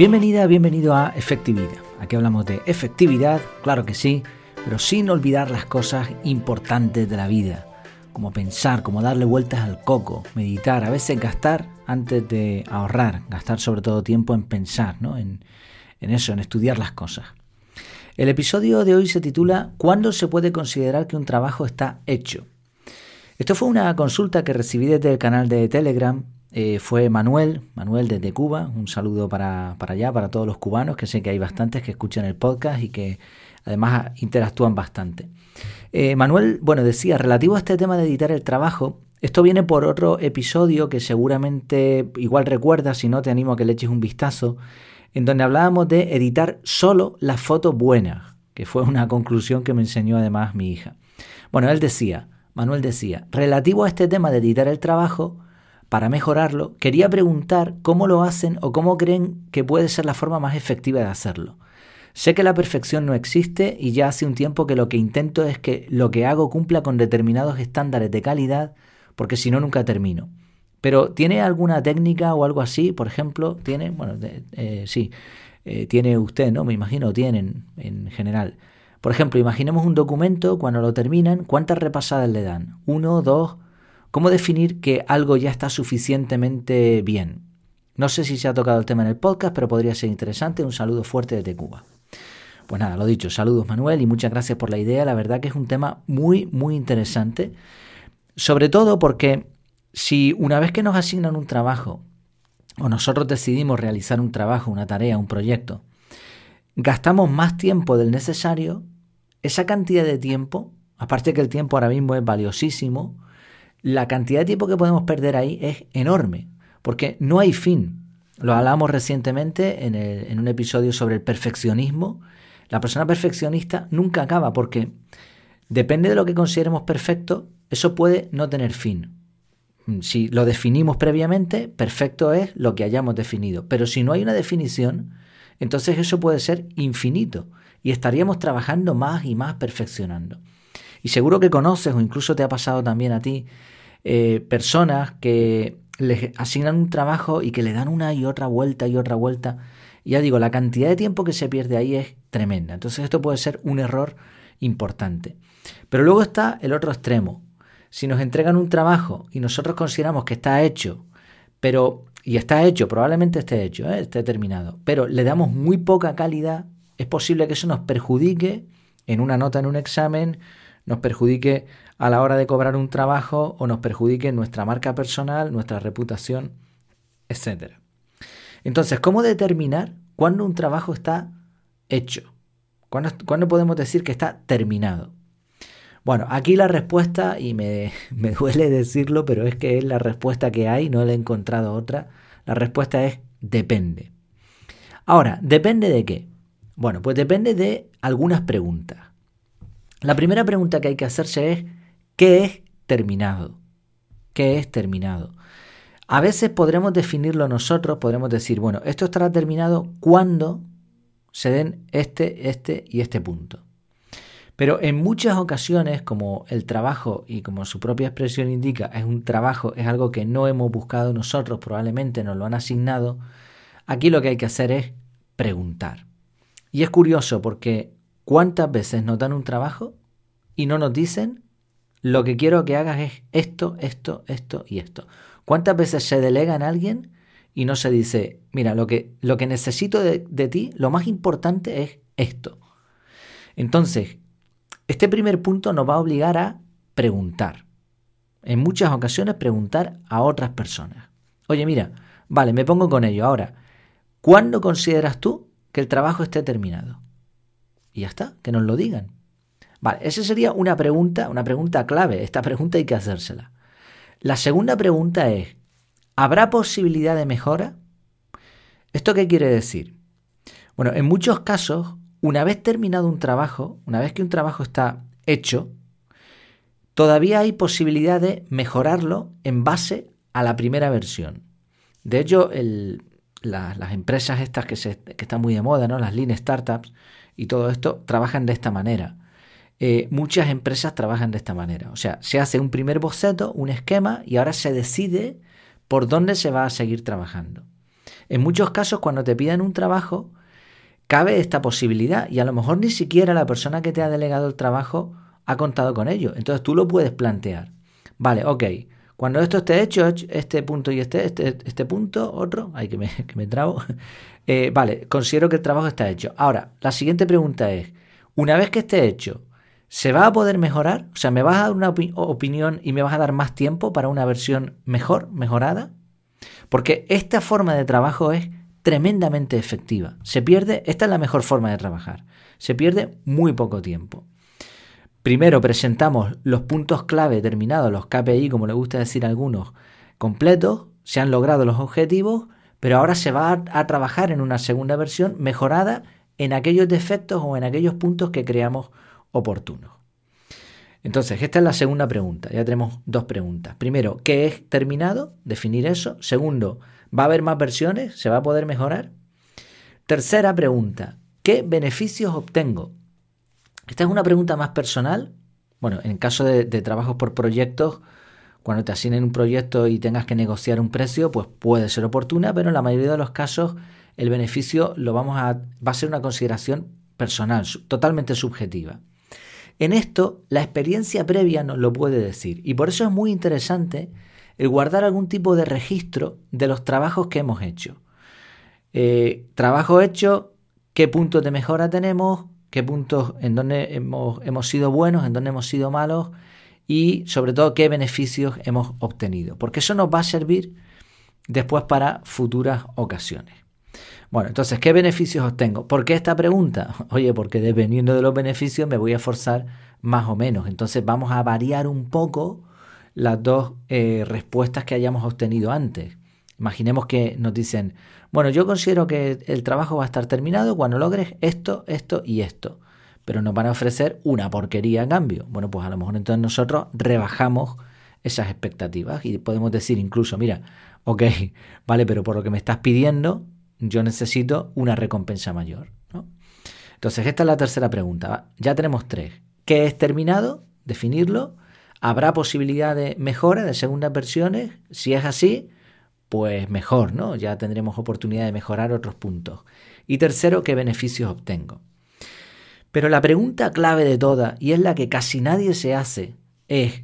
Bienvenida, bienvenido a Efectividad. Aquí hablamos de efectividad, claro que sí, pero sin olvidar las cosas importantes de la vida, como pensar, como darle vueltas al coco, meditar, a veces gastar antes de ahorrar, gastar sobre todo tiempo en pensar, ¿no? en, en eso, en estudiar las cosas. El episodio de hoy se titula ¿Cuándo se puede considerar que un trabajo está hecho? Esto fue una consulta que recibí desde el canal de Telegram. Eh, fue Manuel, Manuel desde Cuba. Un saludo para, para allá, para todos los cubanos, que sé que hay bastantes que escuchan el podcast y que además interactúan bastante. Eh, Manuel, bueno, decía, relativo a este tema de editar el trabajo, esto viene por otro episodio que seguramente igual recuerdas, si no te animo a que le eches un vistazo, en donde hablábamos de editar solo las fotos buenas, que fue una conclusión que me enseñó además mi hija. Bueno, él decía, Manuel decía, relativo a este tema de editar el trabajo, para mejorarlo, quería preguntar cómo lo hacen o cómo creen que puede ser la forma más efectiva de hacerlo. Sé que la perfección no existe y ya hace un tiempo que lo que intento es que lo que hago cumpla con determinados estándares de calidad, porque si no nunca termino. Pero ¿tiene alguna técnica o algo así? Por ejemplo, tiene, bueno, eh, sí, eh, tiene usted, ¿no? Me imagino, tienen en general. Por ejemplo, imaginemos un documento, cuando lo terminan, ¿cuántas repasadas le dan? ¿Uno, dos? ¿Cómo definir que algo ya está suficientemente bien? No sé si se ha tocado el tema en el podcast, pero podría ser interesante. Un saludo fuerte desde Cuba. Pues nada, lo dicho, saludos Manuel y muchas gracias por la idea. La verdad que es un tema muy, muy interesante. Sobre todo porque si una vez que nos asignan un trabajo o nosotros decidimos realizar un trabajo, una tarea, un proyecto, gastamos más tiempo del necesario, esa cantidad de tiempo, aparte que el tiempo ahora mismo es valiosísimo, la cantidad de tiempo que podemos perder ahí es enorme, porque no hay fin. Lo hablamos recientemente en, un episodio sobre el perfeccionismo. La persona perfeccionista nunca acaba porque depende de lo que consideremos perfecto, eso puede no tener fin. Si lo definimos previamente, perfecto es lo que hayamos definido. Pero si no hay una definición, entonces eso puede ser infinito y estaríamos trabajando más y más perfeccionando. Y seguro que conoces o incluso te ha pasado también a ti eh, personas que les asignan un trabajo y que le dan una y otra vuelta y otra vuelta. Ya digo, la cantidad de tiempo que se pierde ahí es tremenda. Entonces esto puede ser un error importante. Pero luego está el otro extremo. Si nos entregan un trabajo y nosotros consideramos que está hecho, pero y está hecho, probablemente esté hecho, ¿eh? esté terminado, pero le damos muy poca calidad, es posible que eso nos perjudique en una nota en un examen, nos perjudique a la hora de cobrar un trabajo o nos perjudique nuestra marca personal, nuestra reputación, etc. Entonces, ¿cómo determinar cuándo un trabajo está hecho? ¿Cuándo, podemos decir que está terminado? Bueno, aquí la respuesta, y me, me, duele decirlo, pero es que es la respuesta que hay, no le he encontrado otra. La respuesta es depende. Ahora, ¿depende de qué? Bueno, pues depende de algunas preguntas. La primera pregunta que hay que hacerse es, ¿qué es terminado? ¿Qué es terminado? A veces podremos definirlo nosotros, podremos decir, bueno, esto estará terminado cuando se den este, este y este punto. Pero en muchas ocasiones, como el trabajo y como su propia expresión indica, es un trabajo, es algo que no hemos buscado nosotros, probablemente nos lo han asignado, aquí lo que hay que hacer es preguntar. Y es curioso porque ¿cuántas veces nos dan un trabajo y no nos dicen lo que quiero que hagas es esto, esto, esto y esto? ¿Cuántas veces se delega en alguien y no se dice, mira, lo que, lo que necesito de, de ti, lo más importante es esto? Entonces, este primer punto nos va a obligar a preguntar. En muchas ocasiones preguntar a otras personas. Oye, mira, vale, me pongo con ello. Ahora, ¿cuándo consideras tú que el trabajo esté terminado? Y ya está, que nos lo digan. Vale, esa sería una pregunta, una pregunta clave. Esta pregunta hay que hacérsela. La segunda pregunta es, ¿habrá posibilidad de mejora? ¿Esto qué quiere decir? Bueno, en muchos casos una vez terminado un trabajo, una vez que un trabajo está hecho, todavía hay posibilidad de mejorarlo en base a la primera versión. De hecho, las empresas estas que, se, que, están muy de moda, ¿no? las Lean Startups y todo esto, trabajan de esta manera. Eh, muchas empresas trabajan de esta manera. O sea, se hace un primer boceto, un esquema, y ahora se decide por dónde se va a seguir trabajando. En muchos casos, cuando te piden un trabajo, cabe esta posibilidad y a lo mejor ni siquiera la persona que te ha delegado el trabajo ha contado con ello. Entonces tú lo puedes plantear. Vale, ok. Cuando esto esté hecho, este punto y este, este, este punto, otro, ay que me, que me trabo. Eh, vale, considero que el trabajo está hecho. Ahora, la siguiente pregunta es, una vez que esté hecho, ¿se va a poder mejorar? O sea, ¿me vas a dar una opinión y me vas a dar más tiempo para una versión mejor, mejorada? Porque esta forma de trabajo es tremendamente efectiva. Se pierde, esta es la mejor forma de trabajar. Se pierde muy poco tiempo. Primero presentamos los puntos clave determinados, los KPI, como le gusta decir algunos, completos, se han logrado los objetivos, pero ahora se va a, a, trabajar en una segunda versión mejorada en aquellos defectos o en aquellos puntos que creamos oportunos. Entonces, esta es la segunda pregunta. Ya tenemos dos preguntas. Primero, ¿qué es terminado? Definir eso. Segundo, ¿va a haber más versiones? ¿Se va a poder mejorar? Tercera pregunta, ¿qué beneficios obtengo? Esta es una pregunta más personal. Bueno, en caso de, trabajos por proyectos, cuando te asignen un proyecto y tengas que negociar un precio, pues puede ser oportuna, pero en la mayoría de los casos el beneficio lo vamos a, va a ser una consideración personal, totalmente subjetiva. En esto, la experiencia previa nos lo puede decir, y por eso es muy interesante el guardar algún tipo de registro de los trabajos que hemos hecho. Eh, trabajo hecho, qué puntos de mejora tenemos, qué puntos en donde hemos, hemos sido buenos, en donde hemos sido malos y sobre todo qué beneficios hemos obtenido. Porque eso nos va a servir después para futuras ocasiones. Bueno, entonces, ¿qué beneficios obtengo? ¿Por qué esta pregunta? Oye, porque dependiendo de los beneficios me voy a forzar más o menos. Entonces vamos a variar un poco las dos eh, respuestas que hayamos obtenido antes. Imaginemos que nos dicen, bueno, yo considero que el trabajo va a estar terminado cuando logres esto, esto y esto. Pero nos van a ofrecer una porquería a cambio. Bueno, pues a lo mejor entonces nosotros rebajamos esas expectativas y podemos decir incluso, mira, ok, vale, pero por lo que me estás pidiendo, yo necesito una recompensa mayor. Entonces, esta es la tercera pregunta. Ya tenemos tres. ¿Qué es terminado? Definirlo. ¿Habrá posibilidad de mejora de segundas versiones? Si es así, pues mejor, ¿no? Ya tendremos oportunidad de mejorar otros puntos. Y tercero, ¿qué beneficios obtengo? Pero la pregunta clave de todas, y es la que casi nadie se hace, es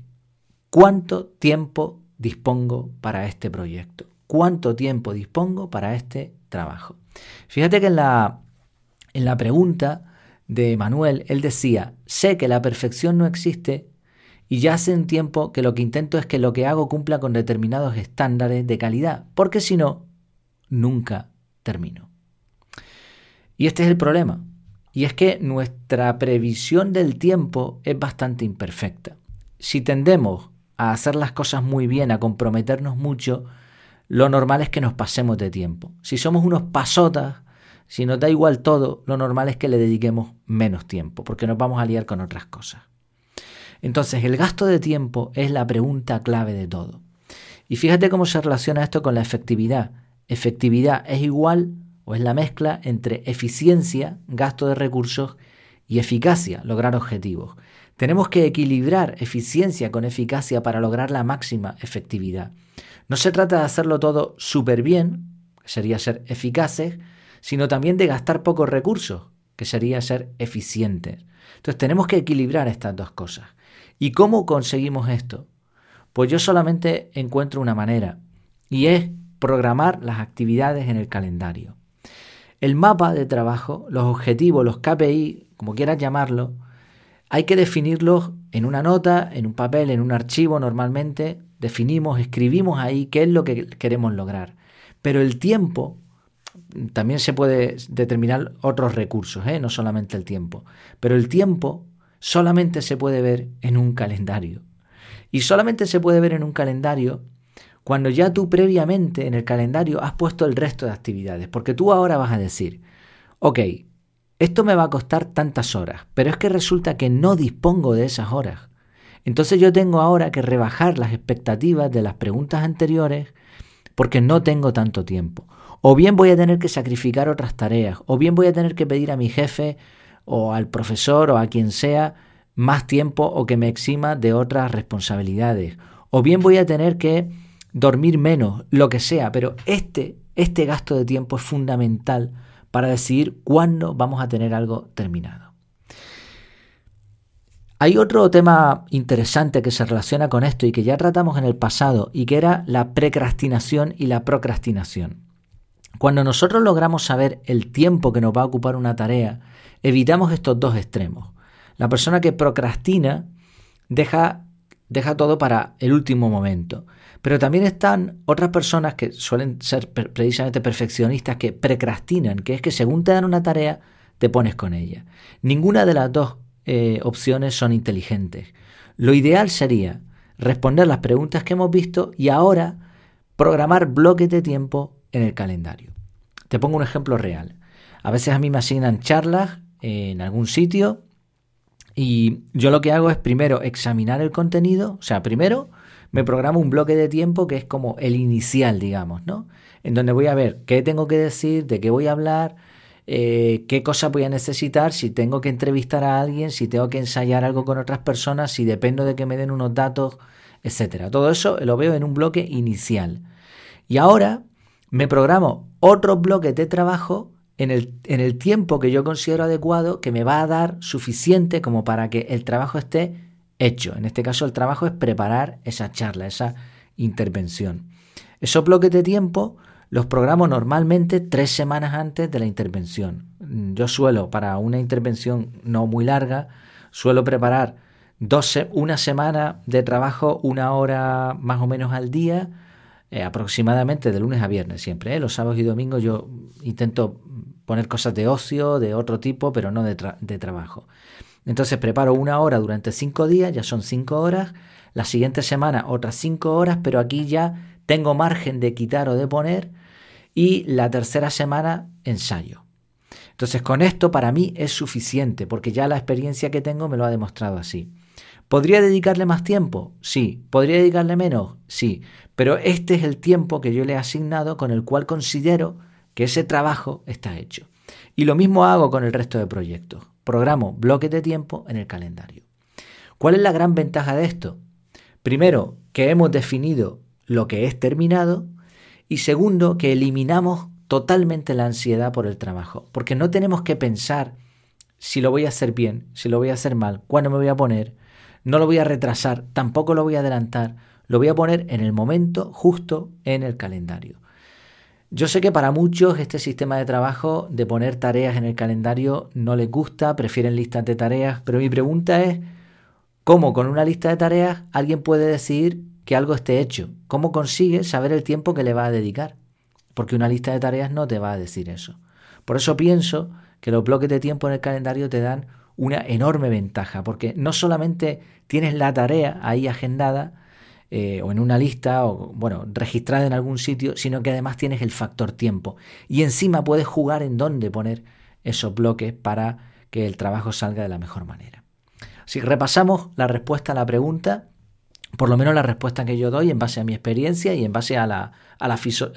¿cuánto tiempo dispongo para este proyecto? ¿Cuánto tiempo dispongo para este trabajo? Fíjate que la, en la pregunta de Manuel, él decía, sé que la perfección no existe, y ya hace un tiempo que lo que intento es que lo que hago cumpla con determinados estándares de calidad, porque si no, nunca termino. Y este es el problema. Y es que nuestra previsión del tiempo es bastante imperfecta. Si tendemos a hacer las cosas muy bien, a comprometernos mucho, lo normal es que nos pasemos de tiempo. Si somos unos pasotas, si nos da igual todo, lo normal es que le dediquemos menos tiempo, porque nos vamos a liar con otras cosas. Entonces, el gasto de tiempo es la pregunta clave de todo. Y fíjate cómo se relaciona esto con la efectividad. Efectividad es igual o es la mezcla entre eficiencia, gasto de recursos, y eficacia, lograr objetivos. Tenemos que equilibrar eficiencia con eficacia para lograr la máxima efectividad. No se trata de hacerlo todo súper bien, que sería ser eficaces, sino también de gastar pocos recursos, que sería ser eficientes. Entonces tenemos que equilibrar estas dos cosas. ¿Y cómo conseguimos esto? Pues yo solamente encuentro una manera, y es programar las actividades en el calendario. El mapa de trabajo, los objetivos, los KPI, como quieras llamarlo, hay que definirlos en una nota, en un papel, en un archivo normalmente. Definimos, escribimos ahí qué es lo que queremos lograr. Pero el tiempo, también se puede determinar otros recursos, ¿eh? no solamente el tiempo. Pero el tiempo solamente se puede ver en un calendario. Y solamente se puede ver en un calendario cuando ya tú previamente en el calendario has puesto el resto de actividades. Porque tú ahora vas a decir, ok, esto me va a costar tantas horas, pero es que resulta que no dispongo de esas horas. Entonces yo tengo ahora que rebajar las expectativas de las preguntas anteriores porque no tengo tanto tiempo. O bien voy a tener que sacrificar otras tareas, o bien voy a tener que pedir a mi jefe o al profesor o a quien sea más tiempo o que me exima de otras responsabilidades. O bien voy a tener que dormir menos, lo que sea, pero este este gasto de tiempo es fundamental para decidir cuándo vamos a tener algo terminado. Hay otro tema interesante que se relaciona con esto y que ya tratamos en el pasado y que era la precrastinación y la procrastinación. Cuando nosotros logramos saber el tiempo que nos va a ocupar una tarea, evitamos estos dos extremos. La persona que procrastina deja, deja todo para el último momento. Pero también están otras personas que suelen ser precisamente perfeccionistas que precrastinan, que es que según te dan una tarea, te pones con ella. Ninguna de las dos eh, opciones son inteligentes. Lo ideal sería responder las preguntas que hemos visto y ahora programar bloques de tiempo en el calendario. Te pongo un ejemplo real. A veces a mí me asignan charlas en algún sitio y yo lo que hago es primero examinar el contenido, o sea, primero me programo un bloque de tiempo que es como el inicial, digamos, ¿no? En donde voy a ver qué tengo que decir, de qué voy a hablar, eh, qué cosas voy a necesitar, si tengo que entrevistar a alguien, si tengo que ensayar algo con otras personas, si dependo de que me den unos datos, etcétera. Todo eso lo veo en un bloque inicial. Y ahora me programo otro bloque de trabajo en el, en el tiempo que yo considero adecuado que me va a dar suficiente como para que el trabajo esté hecho. En este caso el trabajo es preparar esa charla, esa intervención. Esos bloques de tiempo los programo normalmente tres semanas antes de la intervención. Yo suelo, para una intervención no muy larga, suelo preparar una semana de trabajo, una hora más o menos al día, eh, aproximadamente de lunes a viernes siempre. ¿eh? Los sábados y domingos yo intento poner cosas de ocio, de otro tipo, pero no de, de trabajo. Entonces preparo una hora durante cinco días, ya son cinco horas. La siguiente semana otras cinco horas, pero aquí ya tengo margen de quitar o de poner. Y la tercera semana ensayo. Entonces con esto para mí es suficiente, porque ya la experiencia que tengo me lo ha demostrado así. ¿Podría dedicarle más tiempo? Sí. ¿Podría dedicarle menos? Sí. Pero este es el tiempo que yo le he asignado con el cual considero que ese trabajo está hecho. Y lo mismo hago con el resto de proyectos. Programo bloques de tiempo en el calendario. ¿Cuál es la gran ventaja de esto? Primero, que hemos definido lo que es terminado y segundo, que eliminamos totalmente la ansiedad por el trabajo, porque no tenemos que pensar si lo voy a hacer bien, si lo voy a hacer mal, cuándo me voy a poner, no lo voy a retrasar, tampoco lo voy a adelantar, lo voy a poner en el momento justo en el calendario. Yo sé que para muchos este sistema de trabajo de poner tareas en el calendario no les gusta, prefieren listas de tareas, pero mi pregunta es, ¿cómo con una lista de tareas alguien puede decidir que algo esté hecho? ¿Cómo consigue saber el tiempo que le va a dedicar? Porque una lista de tareas no te va a decir eso. Por eso pienso que los bloques de tiempo en el calendario te dan una enorme ventaja, porque no solamente tienes la tarea ahí agendada eh, o en una lista o bueno, registrada en algún sitio, sino que además tienes el factor tiempo y encima puedes jugar en dónde poner esos bloques para que el trabajo salga de la mejor manera. Si repasamos la respuesta a la pregunta, por lo menos la respuesta que yo doy en base a mi experiencia y en base a la,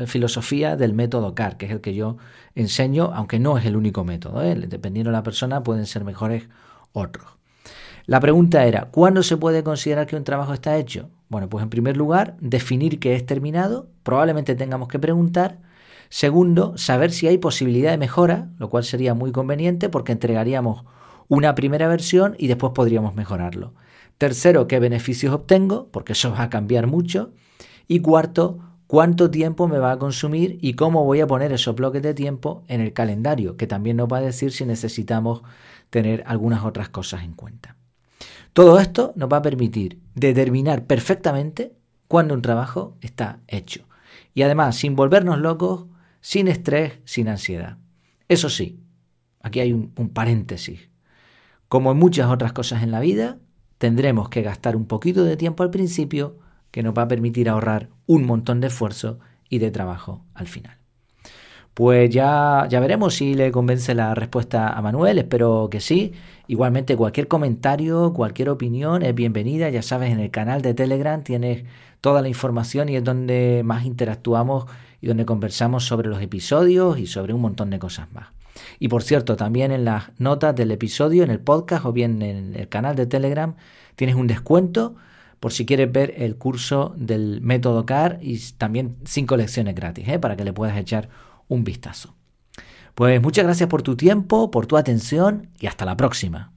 filosofía del método CAR, que es el que yo enseño, aunque no es el único método. ¿eh? Dependiendo de la persona, pueden ser mejores otros. La pregunta era, ¿cuándo se puede considerar que un trabajo está hecho? Bueno, pues en primer lugar, definir que es terminado, probablemente tengamos que preguntar. Segundo, saber si hay posibilidad de mejora, lo cual sería muy conveniente porque entregaríamos una primera versión y después podríamos mejorarlo. Tercero, qué beneficios obtengo, porque eso va a cambiar mucho. Y cuarto, cuánto tiempo me va a consumir y cómo voy a poner esos bloques de tiempo en el calendario, que también nos va a decir si necesitamos tener algunas otras cosas en cuenta. Todo esto nos va a permitir determinar perfectamente cuándo un trabajo está hecho. Y además, sin volvernos locos, sin estrés, sin ansiedad. Eso sí, aquí hay un, un paréntesis. Como en muchas otras cosas en la vida, tendremos que gastar un poquito de tiempo al principio que nos va a permitir ahorrar un montón de esfuerzo y de trabajo al final. Pues ya, ya veremos si le convence la respuesta a Manuel, espero que sí. Igualmente cualquier comentario, cualquier opinión es bienvenida, ya sabes, en el canal de Telegram tienes toda la información y es donde más interactuamos y donde conversamos sobre los episodios y sobre un montón de cosas más. Y por cierto, también en las notas del episodio, en el podcast o bien en el canal de Telegram, tienes un descuento por si quieres ver el curso del método CAR y también cinco lecciones gratis, ¿eh? para que le puedas echar un vistazo. Pues muchas gracias por tu tiempo, por tu atención y hasta la próxima.